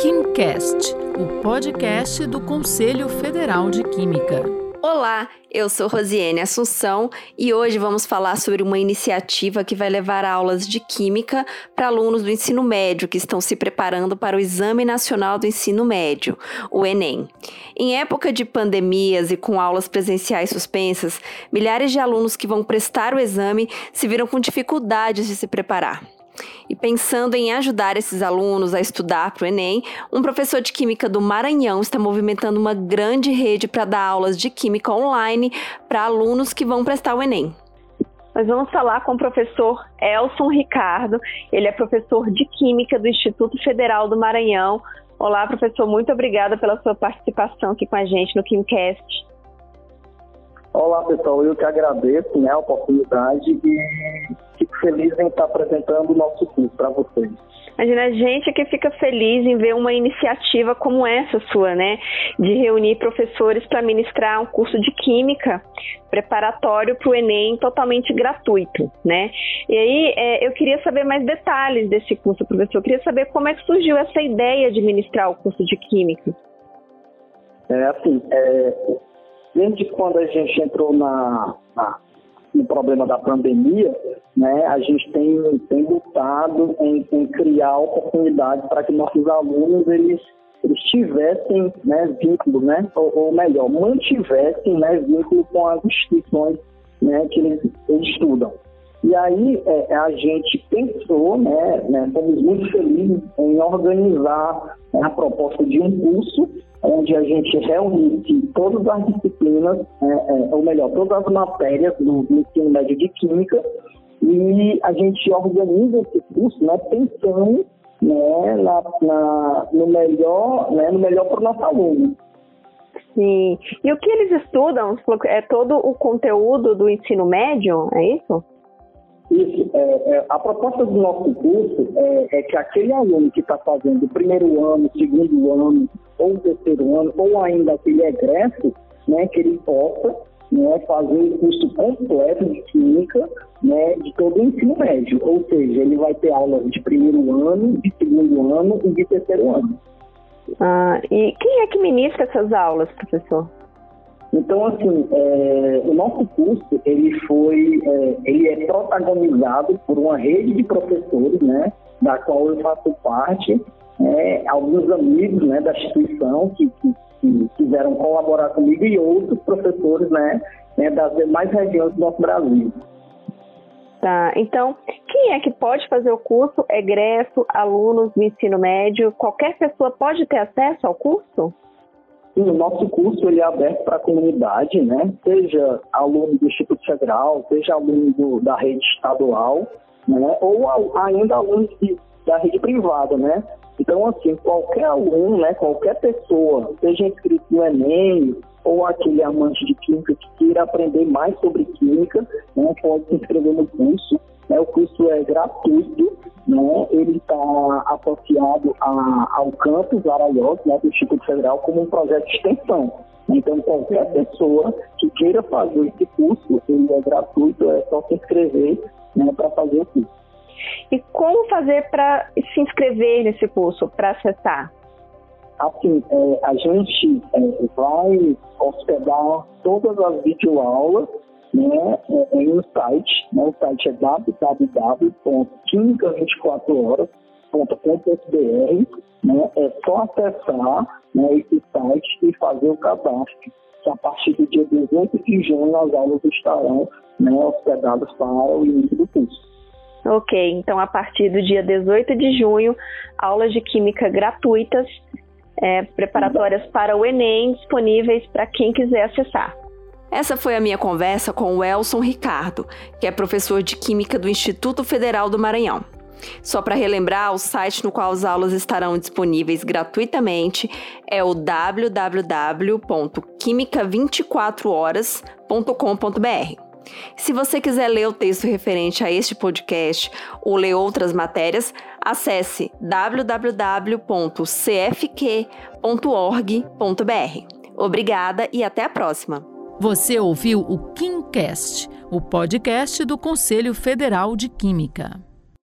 KimCast, o podcast do Conselho Federal de Química. Olá, eu sou Rosiane Assunção e hoje vamos falar sobre uma iniciativa que vai levar aulas de Química para alunos do ensino médio que estão se preparando para o Exame Nacional do Ensino Médio, o Enem. Em época de pandemias e com aulas presenciais suspensas, milhares de alunos que vão prestar o exame se viram com dificuldades de se preparar. E pensando em ajudar esses alunos a estudar para o Enem, um professor de Química do Maranhão está movimentando uma grande rede para dar aulas de Química online para alunos que vão prestar o Enem. Nós vamos falar com o professor Elson Ricardo, ele é professor de Química do Instituto Federal do Maranhão. Olá, professor, muito obrigada pela sua participação aqui com a gente no KimCast. Olá, pessoal, eu que agradeço né, a oportunidade e feliz em estar apresentando o nosso curso para vocês. Imagina, a gente que fica feliz em ver uma iniciativa como essa sua, né? De reunir professores para ministrar um curso de Química preparatório para o Enem totalmente gratuito, né? E aí é, eu queria saber mais detalhes desse curso, professor. Eu queria saber como é que surgiu essa ideia de ministrar o curso de Química. É assim, é, desde quando a gente entrou na, na, no problema da pandemia, né, a gente tem, tem lutado em, em criar oportunidades para que nossos alunos eles, eles tivessem né, vínculo, né, ou, ou melhor, mantivessem né, vínculo com as instituições né, que eles, eles estudam. E aí é, a gente pensou, né, né, fomos muito felizes em organizar né, a proposta de um curso onde a gente reunisse todas as disciplinas, é, é, ou melhor, todas as matérias do, do ensino médio de química e a gente organiza esse curso né, pensando né, na, na, no melhor, né, no melhor para o nosso aluno. Sim. E o que eles estudam? É todo o conteúdo do ensino médio, é isso? Isso. É, é, a proposta do nosso curso é, é que aquele aluno que está fazendo o primeiro ano, segundo ano, ou o terceiro ano, ou ainda aquele egresso, né, que ele possa né, fazer o curso completo de química né, de todo o ensino médio. Ou seja, ele vai ter aulas de primeiro ano, de segundo ano e de terceiro ano. Ah, e quem é que ministra essas aulas, professor? Então, assim, é, o nosso curso, ele foi, é, ele é protagonizado por uma rede de professores, né, da qual eu faço parte, é, alguns amigos, né, da instituição que, que, que, quiseram colaborar comigo e outros professores, né, né, das demais regiões do nosso Brasil. Tá, então, quem é que pode fazer o curso? Egresso, alunos do ensino médio, qualquer pessoa pode ter acesso ao curso? Sim, o nosso curso ele é aberto para a comunidade, né? Seja aluno do Instituto Federal, seja aluno do, da rede estadual, né? Ou ainda alunos da rede privada, né? Então, assim, qualquer aluno, né? Qualquer pessoa, seja inscrito no Enem ou aquele amante de química que queira aprender mais sobre química, né? Pode se inscrever no curso. Né? O curso é gratuito, né? ele está associado a, ao campus Araiós, né, do Instituto Federal, como um projeto de extensão. Então, qualquer pessoa que queira fazer esse curso, ele é gratuito, é só se inscrever né, para fazer o curso. E como fazer para se inscrever nesse curso, para acessar? Assim, é, a gente é, vai hospedar todas as videoaulas né, em um site, né, o site é www.química24horas.com.br, né, é só acessar né, esse site e fazer o cadastro. a partir do dia 18 de junho as aulas estarão né, hospedadas para o início do curso. Ok, então a partir do dia 18 de junho, aulas de química gratuitas, é, preparatórias para o Enem, disponíveis para quem quiser acessar. Essa foi a minha conversa com o Elson Ricardo, que é professor de Química do Instituto Federal do Maranhão. Só para relembrar, o site no qual as aulas estarão disponíveis gratuitamente é o www.quimica24horas.com.br. Se você quiser ler o texto referente a este podcast ou ler outras matérias, acesse www.cfq.org.br. Obrigada e até a próxima! Você ouviu o KimCast, o podcast do Conselho Federal de Química.